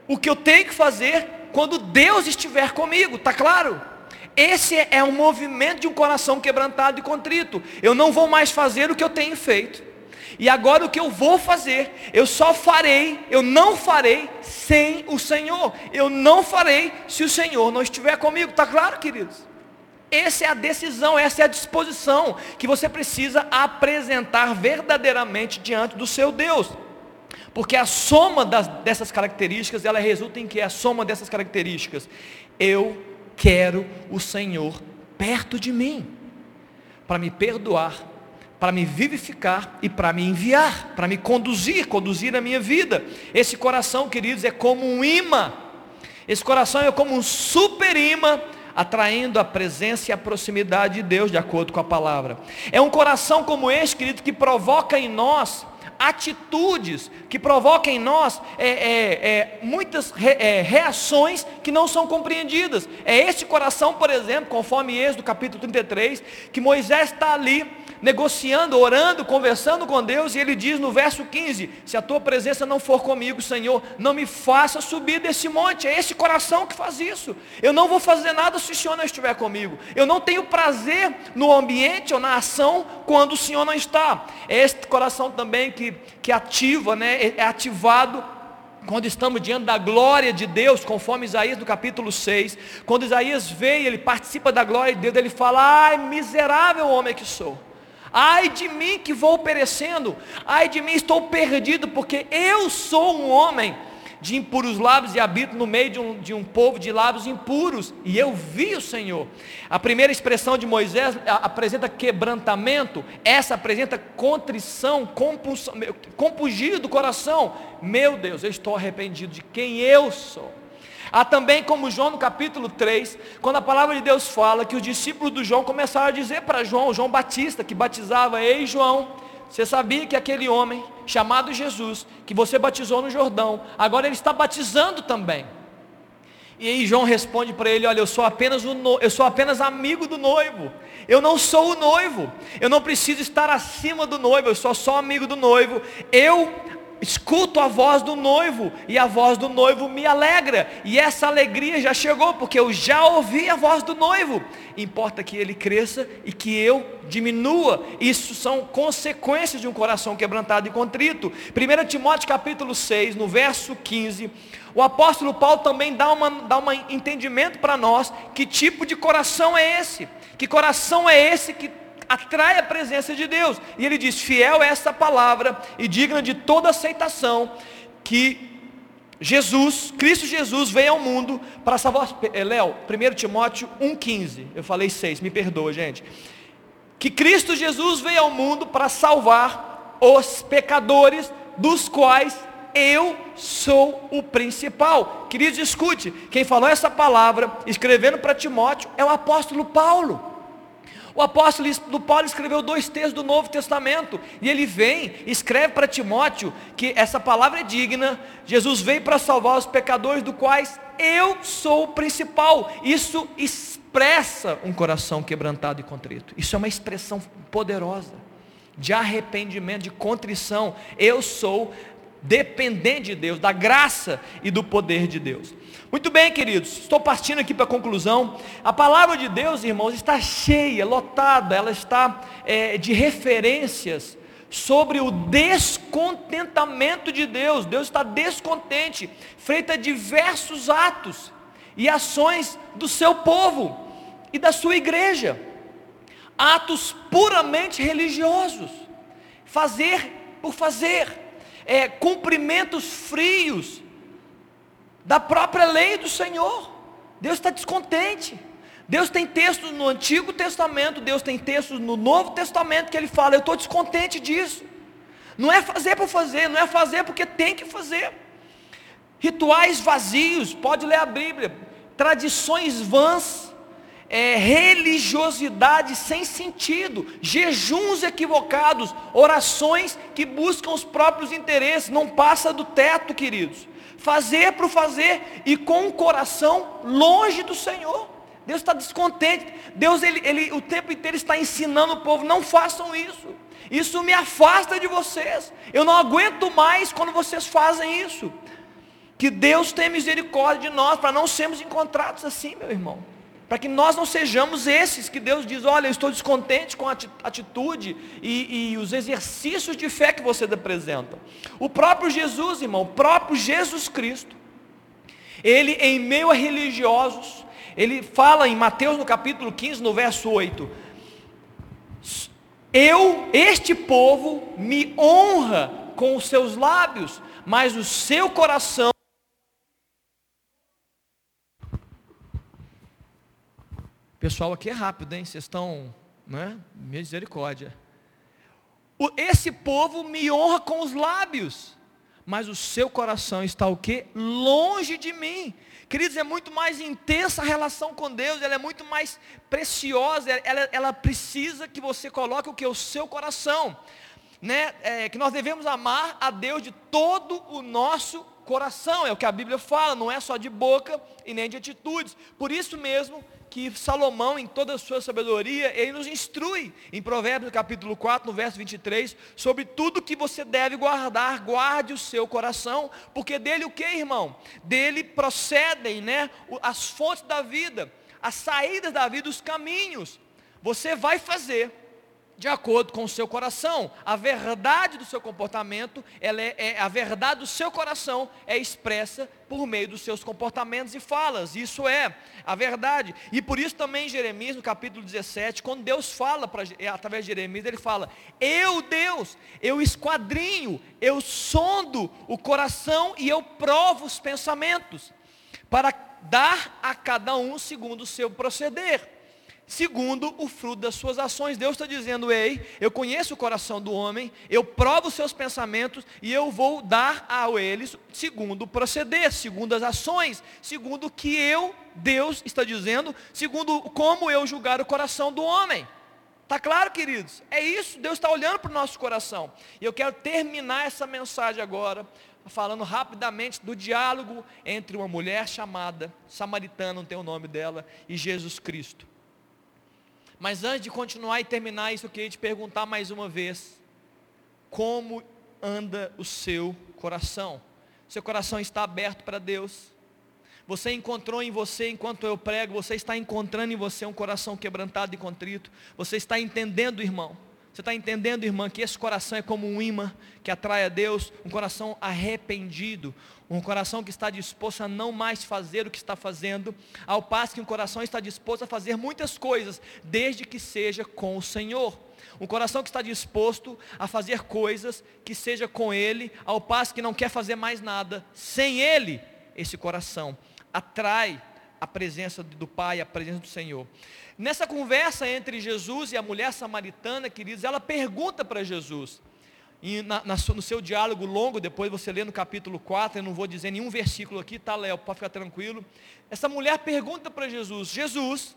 o que eu tenho que fazer quando Deus estiver comigo, tá claro? Esse é um movimento de um coração quebrantado e contrito. Eu não vou mais fazer o que eu tenho feito. E agora o que eu vou fazer, eu só farei, eu não farei sem o Senhor. Eu não farei se o Senhor não estiver comigo. Está claro, queridos? Essa é a decisão, essa é a disposição que você precisa apresentar verdadeiramente diante do seu Deus. Porque a soma das, dessas características, ela resulta em que a soma dessas características. Eu quero o Senhor perto de mim, para me perdoar, para me vivificar e para me enviar, para me conduzir, conduzir a minha vida. Esse coração, queridos, é como um imã. Esse coração é como um super imã atraindo a presença e a proximidade de Deus, de acordo com a palavra. É um coração como este, querido, que provoca em nós atitudes, que provoca em nós é, é, é, muitas re, é, reações que não são compreendidas. É esse coração, por exemplo, conforme Êxodo capítulo 33, que Moisés está ali negociando, orando, conversando com Deus, e ele diz no verso 15: Se a tua presença não for comigo, Senhor, não me faça subir desse monte. É esse coração que faz isso. Eu não vou fazer nada se o Senhor não estiver comigo. Eu não tenho prazer no ambiente ou na ação quando o Senhor não está. É este coração também que, que ativa, né, é, é ativado quando estamos diante da glória de Deus, conforme Isaías do capítulo 6, quando Isaías veio, ele participa da glória de Deus, ele fala, ai miserável homem que sou, Ai de mim que vou perecendo, ai de mim estou perdido, porque eu sou um homem de impuros lábios e habito no meio de um, de um povo de lábios impuros, e eu vi o Senhor. A primeira expressão de Moisés apresenta quebrantamento, essa apresenta contrição, compungir do coração. Meu Deus, eu estou arrependido de quem eu sou. Há também como João no capítulo 3, quando a palavra de Deus fala que os discípulos do João começaram a dizer para João, João Batista, que batizava, ei João, você sabia que aquele homem chamado Jesus, que você batizou no Jordão, agora ele está batizando também. E aí João responde para ele, olha, eu sou apenas o no... eu sou apenas amigo do noivo. Eu não sou o noivo. Eu não preciso estar acima do noivo, eu sou só amigo do noivo. Eu escuto a voz do noivo e a voz do noivo me alegra. E essa alegria já chegou porque eu já ouvi a voz do noivo. Importa que ele cresça e que eu diminua. Isso são consequências de um coração quebrantado e contrito. 1 Timóteo capítulo 6, no verso 15, o apóstolo Paulo também dá, uma, dá um entendimento para nós que tipo de coração é esse. Que coração é esse que atrai a presença de Deus. E ele diz: fiel é essa palavra e digna de toda aceitação que Jesus, Cristo Jesus veio ao mundo para salvar. Eh, Léo, 1 Timóteo 1,15. Eu falei 6, me perdoa, gente. Que Cristo Jesus veio ao mundo para salvar os pecadores, dos quais eu sou o principal. Queridos, escute, quem falou essa palavra, escrevendo para Timóteo, é o apóstolo Paulo. O apóstolo Paulo escreveu dois textos do Novo Testamento. E ele vem, escreve para Timóteo que essa palavra é digna. Jesus veio para salvar os pecadores, do quais eu sou o principal. Isso expressa um coração quebrantado e contrito. Isso é uma expressão poderosa de arrependimento, de contrição. Eu sou dependente de Deus, da graça e do poder de Deus. Muito bem, queridos, estou partindo aqui para a conclusão. A palavra de Deus, irmãos, está cheia, lotada, ela está é, de referências sobre o descontentamento de Deus. Deus está descontente, frente a diversos atos e ações do seu povo e da sua igreja. Atos puramente religiosos, fazer por fazer, é, cumprimentos frios, da própria lei do Senhor. Deus está descontente. Deus tem textos no Antigo Testamento, Deus tem textos no Novo Testamento que ele fala, eu estou descontente disso. Não é fazer por fazer, não é fazer porque tem que fazer. Rituais vazios, pode ler a Bíblia, tradições vãs, é, religiosidade sem sentido, jejuns equivocados, orações que buscam os próprios interesses, não passa do teto, queridos fazer para fazer e com o coração longe do Senhor. Deus está descontente. Deus ele, ele o tempo inteiro está ensinando o povo, não façam isso. Isso me afasta de vocês. Eu não aguento mais quando vocês fazem isso. Que Deus tenha misericórdia de nós para não sermos encontrados assim, meu irmão. Para que nós não sejamos esses que Deus diz, olha, eu estou descontente com a atitude e, e, os exercícios de fé que você apresenta. O próprio Jesus, irmão, o próprio Jesus Cristo, ele em meio a religiosos, ele fala em Mateus no capítulo 15, no verso 8, eu, este povo, me honra com os seus lábios, mas o seu coração pessoal aqui é rápido, hein? Vocês estão, né? Misericórdia. O, esse povo me honra com os lábios, mas o seu coração está o quê? Longe de mim. Queridos, é muito mais intensa a relação com Deus, ela é muito mais preciosa, ela, ela precisa que você coloque o que? O seu coração. Né? É, que nós devemos amar a Deus de todo o nosso coração, é o que a Bíblia fala, não é só de boca e nem de atitudes. Por isso mesmo, que Salomão, em toda a sua sabedoria, ele nos instrui em Provérbios capítulo 4, no verso 23, sobre tudo que você deve guardar, guarde o seu coração, porque dele o que, irmão? Dele procedem, né, as fontes da vida, as saídas da vida, os caminhos. Você vai fazer de acordo com o seu coração. A verdade do seu comportamento, ela é, é, a verdade do seu coração é expressa por meio dos seus comportamentos e falas. Isso é a verdade. E por isso também Jeremias, no capítulo 17, quando Deus fala pra, é, através de Jeremias, ele fala: "Eu, Deus, eu esquadrinho, eu sondo o coração e eu provo os pensamentos, para dar a cada um segundo o seu proceder." Segundo o fruto das suas ações. Deus está dizendo, ei, eu conheço o coração do homem, eu provo os seus pensamentos e eu vou dar a eles segundo o proceder, segundo as ações, segundo o que eu, Deus, está dizendo, segundo como eu julgar o coração do homem. Está claro, queridos? É isso, Deus está olhando para o nosso coração. E eu quero terminar essa mensagem agora, falando rapidamente do diálogo entre uma mulher chamada, samaritana, não tem o nome dela, e Jesus Cristo. Mas antes de continuar e terminar isso, eu queria te perguntar mais uma vez: como anda o seu coração? Seu coração está aberto para Deus? Você encontrou em você, enquanto eu prego, você está encontrando em você um coração quebrantado e contrito. Você está entendendo, irmão. Você está entendendo, irmã, que esse coração é como um imã que atrai a Deus, um coração arrependido, um coração que está disposto a não mais fazer o que está fazendo, ao passo que um coração está disposto a fazer muitas coisas, desde que seja com o Senhor. Um coração que está disposto a fazer coisas que seja com Ele, ao passo que não quer fazer mais nada sem Ele. Esse coração atrai a presença do Pai, a presença do Senhor. Nessa conversa entre Jesus e a mulher samaritana, queridos, ela pergunta para Jesus, e na, na, no seu diálogo longo, depois você lê no capítulo 4, eu não vou dizer nenhum versículo aqui, tá, Léo, pode ficar tranquilo. Essa mulher pergunta para Jesus: Jesus,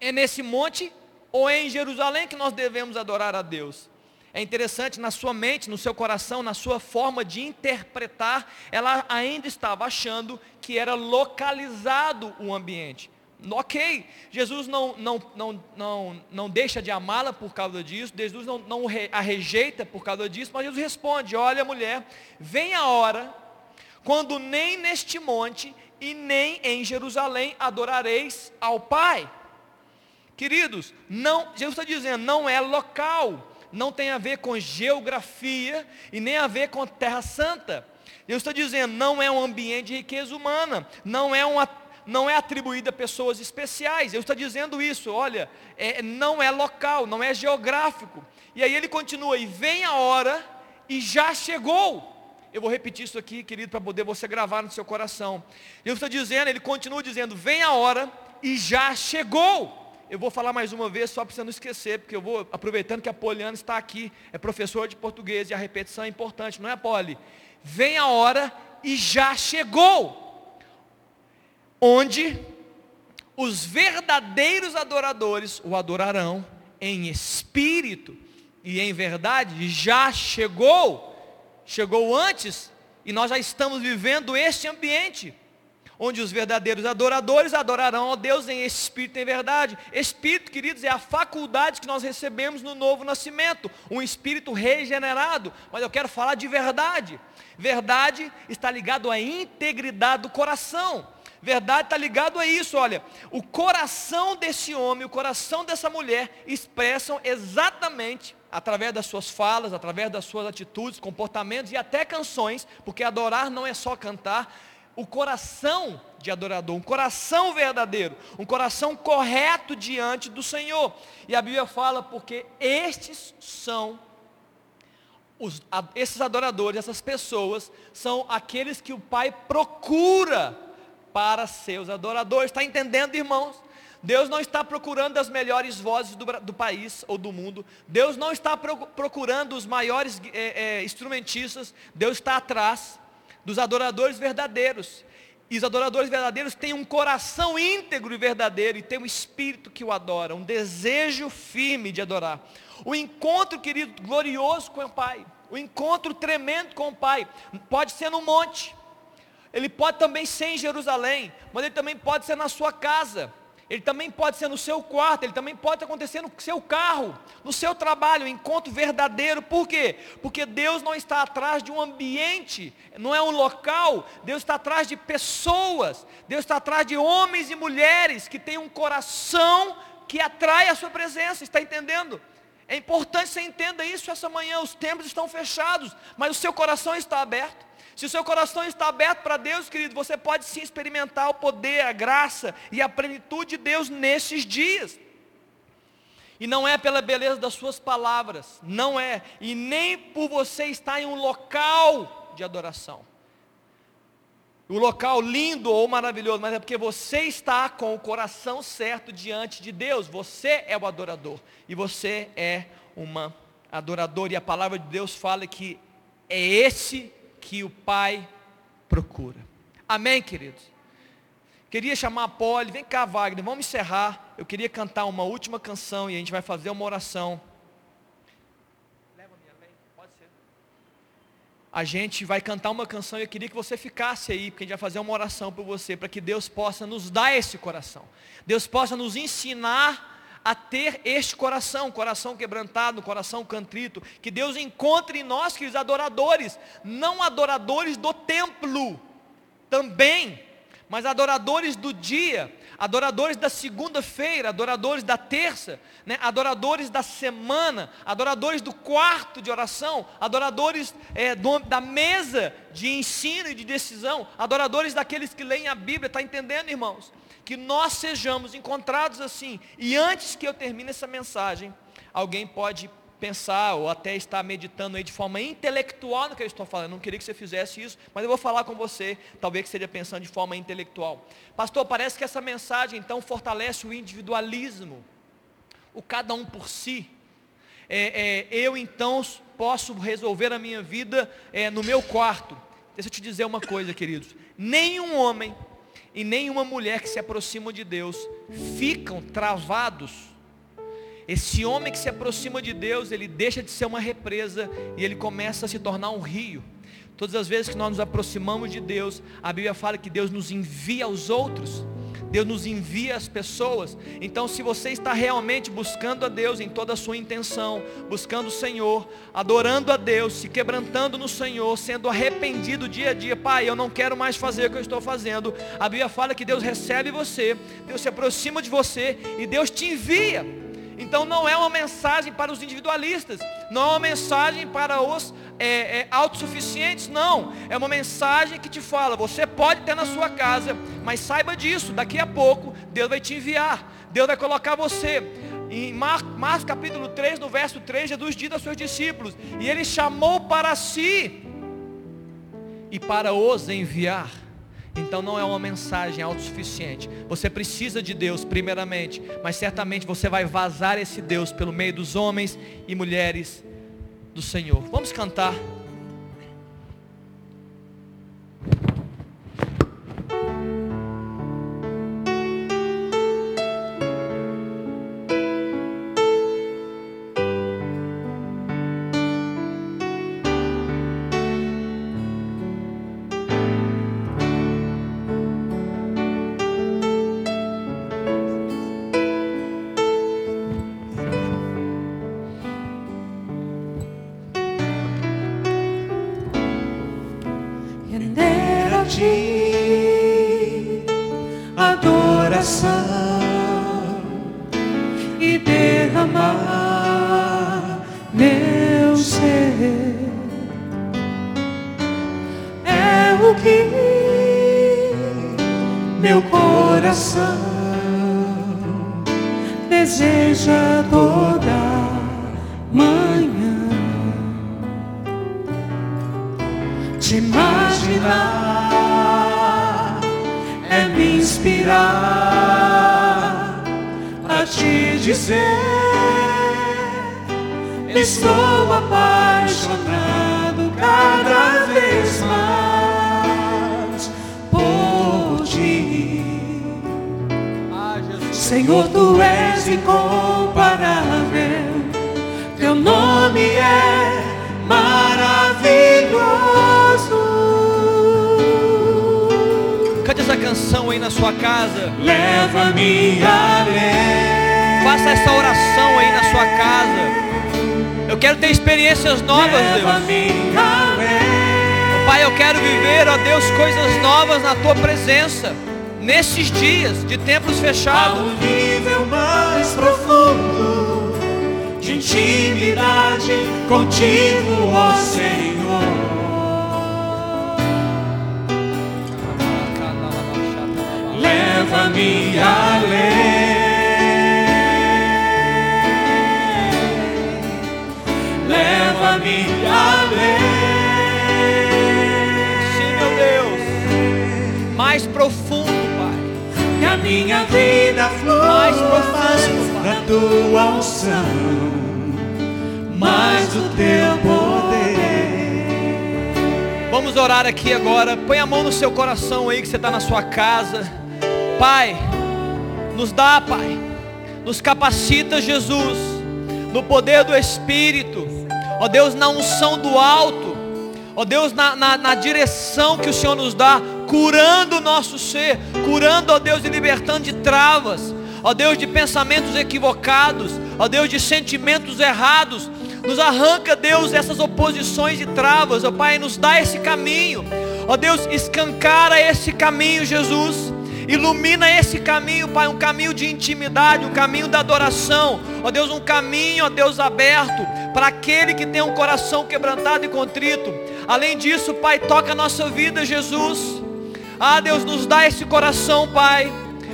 é nesse monte ou é em Jerusalém que nós devemos adorar a Deus? É interessante, na sua mente, no seu coração, na sua forma de interpretar, ela ainda estava achando que era localizado o ambiente. Ok, Jesus não, não, não, não, não deixa de amá-la por causa disso, Jesus não, não a rejeita por causa disso, mas Jesus responde: Olha, mulher, vem a hora, quando nem neste monte e nem em Jerusalém adorareis ao Pai. Queridos, não, Jesus está dizendo, não é local, não tem a ver com geografia e nem a ver com terra santa. Deus está dizendo, não é um ambiente de riqueza humana, não é, uma, não é atribuído a pessoas especiais. Deus está dizendo isso, olha, é, não é local, não é geográfico. E aí ele continua, e vem a hora, e já chegou. Eu vou repetir isso aqui, querido, para poder você gravar no seu coração. Deus está dizendo, ele continua dizendo, vem a hora, e já chegou. Eu vou falar mais uma vez, só para você não esquecer, porque eu vou, aproveitando que a Poliana está aqui, é professor de português e a repetição é importante, não é, Poli? Vem a hora e já chegou, onde os verdadeiros adoradores o adorarão em espírito e em verdade, já chegou, chegou antes, e nós já estamos vivendo este ambiente onde os verdadeiros adoradores adorarão a Deus em espírito e em verdade. Espírito, queridos, é a faculdade que nós recebemos no novo nascimento, um espírito regenerado. Mas eu quero falar de verdade. Verdade está ligado à integridade do coração. Verdade está ligado a isso, olha, o coração desse homem, o coração dessa mulher expressam exatamente através das suas falas, através das suas atitudes, comportamentos e até canções, porque adorar não é só cantar, o coração de adorador, um coração verdadeiro, um coração correto diante do Senhor. E a Bíblia fala porque estes são os, esses adoradores, essas pessoas são aqueles que o Pai procura para seus adoradores. Está entendendo, irmãos? Deus não está procurando as melhores vozes do, do país ou do mundo. Deus não está procurando os maiores é, é, instrumentistas. Deus está atrás dos adoradores verdadeiros. E os adoradores verdadeiros têm um coração íntegro e verdadeiro e têm um espírito que o adora, um desejo firme de adorar. O encontro, querido, glorioso com o Pai, o encontro tremendo com o Pai, pode ser no monte, ele pode também ser em Jerusalém, mas ele também pode ser na sua casa ele também pode ser no seu quarto, ele também pode acontecer no seu carro, no seu trabalho, um encontro verdadeiro. Por quê? Porque Deus não está atrás de um ambiente, não é um local, Deus está atrás de pessoas, Deus está atrás de homens e mulheres que têm um coração que atrai a sua presença, está entendendo? É importante que você entenda isso essa manhã, os templos estão fechados, mas o seu coração está aberto. Se o seu coração está aberto para Deus, querido, você pode sim experimentar o poder, a graça e a plenitude de Deus nesses dias. E não é pela beleza das suas palavras, não é, e nem por você estar em um local de adoração. O local lindo ou maravilhoso, mas é porque você está com o coração certo diante de Deus. Você é o adorador e você é uma adoradora. E a palavra de Deus fala que é esse que o Pai procura. Amém, queridos? Queria chamar a Poli, vem cá, Wagner, vamos encerrar. Eu queria cantar uma última canção e a gente vai fazer uma oração. A gente vai cantar uma canção e eu queria que você ficasse aí, porque a gente vai fazer uma oração por você, para que Deus possa nos dar esse coração. Deus possa nos ensinar a ter este coração, coração quebrantado, coração contrito, que Deus encontre em nós, que os adoradores, não adoradores do templo, também, mas adoradores do dia, adoradores da segunda-feira, adoradores da terça, né? adoradores da semana, adoradores do quarto de oração, adoradores é, do, da mesa de ensino e de decisão, adoradores daqueles que leem a Bíblia, está entendendo, irmãos? Que nós sejamos encontrados assim, e antes que eu termine essa mensagem, alguém pode pensar ou até estar meditando aí de forma intelectual no que eu estou falando. Não queria que você fizesse isso, mas eu vou falar com você, talvez que seja pensando de forma intelectual. Pastor, parece que essa mensagem então fortalece o individualismo, o cada um por si. É, é, eu então posso resolver a minha vida é, no meu quarto. Deixa eu te dizer uma coisa, queridos. Nenhum homem e nenhuma mulher que se aproximam de Deus ficam travados esse homem que se aproxima de Deus, ele deixa de ser uma represa e ele começa a se tornar um rio. Todas as vezes que nós nos aproximamos de Deus, a Bíblia fala que Deus nos envia aos outros. Deus nos envia as pessoas. Então, se você está realmente buscando a Deus em toda a sua intenção, buscando o Senhor, adorando a Deus, se quebrantando no Senhor, sendo arrependido dia a dia, Pai, eu não quero mais fazer o que eu estou fazendo. A Bíblia fala que Deus recebe você, Deus se aproxima de você e Deus te envia. Então não é uma mensagem para os individualistas, não é uma mensagem para os é, é, autossuficientes, não. É uma mensagem que te fala, você pode ter na sua casa, mas saiba disso, daqui a pouco Deus vai te enviar, Deus vai colocar você. Em Marcos, capítulo 3, no verso 3, Jesus diz aos seus discípulos, e ele chamou para si e para os enviar. Então não é uma mensagem autossuficiente. Você precisa de Deus primeiramente, mas certamente você vai vazar esse Deus pelo meio dos homens e mulheres do Senhor. Vamos cantar. Nesses dias de templos fechados. A nível mais profundo de intimidade contigo, ó Senhor. Leva-me além. Leva-me além. Minha vida flua mais profundo da tua unção, mais do teu poder. Vamos orar aqui agora. Põe a mão no seu coração aí que você está na sua casa. Pai, nos dá, Pai, nos capacita, Jesus, no poder do Espírito, ó Deus, na unção do alto, ó Deus, na, na, na direção que o Senhor nos dá curando o nosso ser, curando, ó Deus, e libertando de travas. ó Deus, de pensamentos equivocados, ó Deus, de sentimentos errados. Nos arranca, Deus, essas oposições e travas, ó Pai, nos dá esse caminho. Ó Deus, escancara esse caminho, Jesus. Ilumina esse caminho, Pai, um caminho de intimidade, um caminho da adoração. Ó Deus, um caminho, ó Deus, aberto para aquele que tem um coração quebrantado e contrito. Além disso, Pai, toca a nossa vida, Jesus. Ah, Deus, nos dá esse coração, Pai.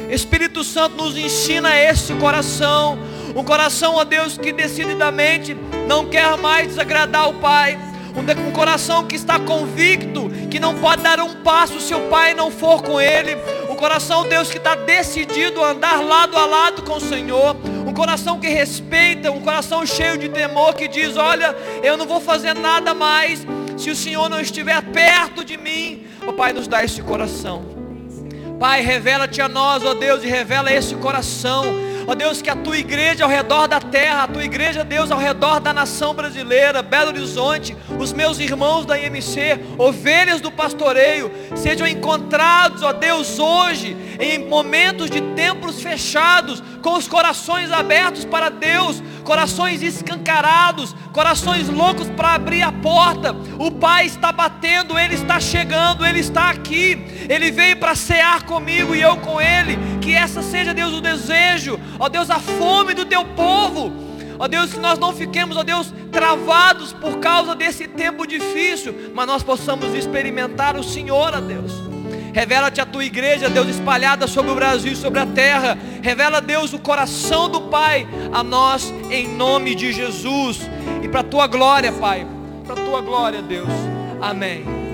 Espírito Santo nos ensina esse coração. Um coração, ó Deus, que decididamente não quer mais desagradar o Pai. Um coração que está convicto que não pode dar um passo se o Pai não for com ele. Um coração, Deus, que está decidido a andar lado a lado com o Senhor. Um coração que respeita, um coração cheio de temor que diz: Olha, eu não vou fazer nada mais se o Senhor não estiver perto de mim. O Pai nos dá esse coração. Pai, revela-te a nós, ó Deus, e revela esse coração Ó Deus, que a tua igreja ao redor da terra, a tua igreja, Deus, ao redor da nação brasileira, Belo Horizonte, os meus irmãos da IMC, ovelhas do pastoreio, sejam encontrados, ó Deus, hoje, em momentos de templos fechados, com os corações abertos para Deus, corações escancarados, corações loucos para abrir a porta. O Pai está batendo, Ele está chegando, Ele está aqui. Ele veio para cear comigo e eu com Ele. Que essa seja, Deus, o desejo, ó Deus, a fome do teu povo. Ó Deus, que nós não fiquemos, ó Deus, travados por causa desse tempo difícil, mas nós possamos experimentar o Senhor, ó Deus. Revela-te a tua igreja, Deus, espalhada sobre o Brasil e sobre a terra. Revela, Deus, o coração do Pai a nós, em nome de Jesus. E para a tua glória, Pai. Para a tua glória, Deus. Amém.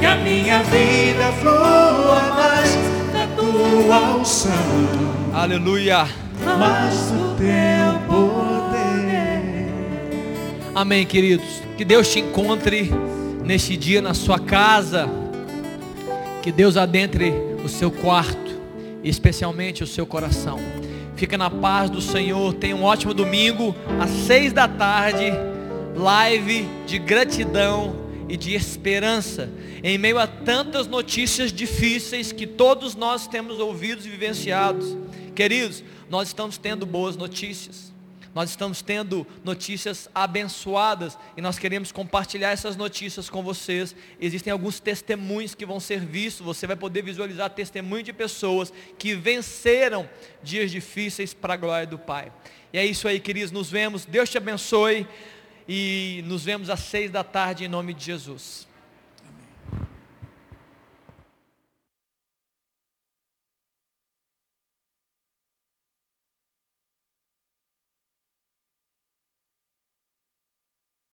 Que a minha vida flua mais na tua unção. Aleluia. Mas o teu poder. Amém, queridos. Que Deus te encontre neste dia na sua casa. Que Deus adentre o seu quarto, especialmente o seu coração. Fica na paz do Senhor. Tenha um ótimo domingo às seis da tarde. Live de gratidão e de esperança em meio a tantas notícias difíceis que todos nós temos ouvidos e vivenciados. Queridos, nós estamos tendo boas notícias. Nós estamos tendo notícias abençoadas e nós queremos compartilhar essas notícias com vocês. Existem alguns testemunhos que vão ser vistos, você vai poder visualizar testemunho de pessoas que venceram dias difíceis para a glória do Pai. E é isso aí, queridos, nos vemos. Deus te abençoe e nos vemos às seis da tarde em nome de Jesus.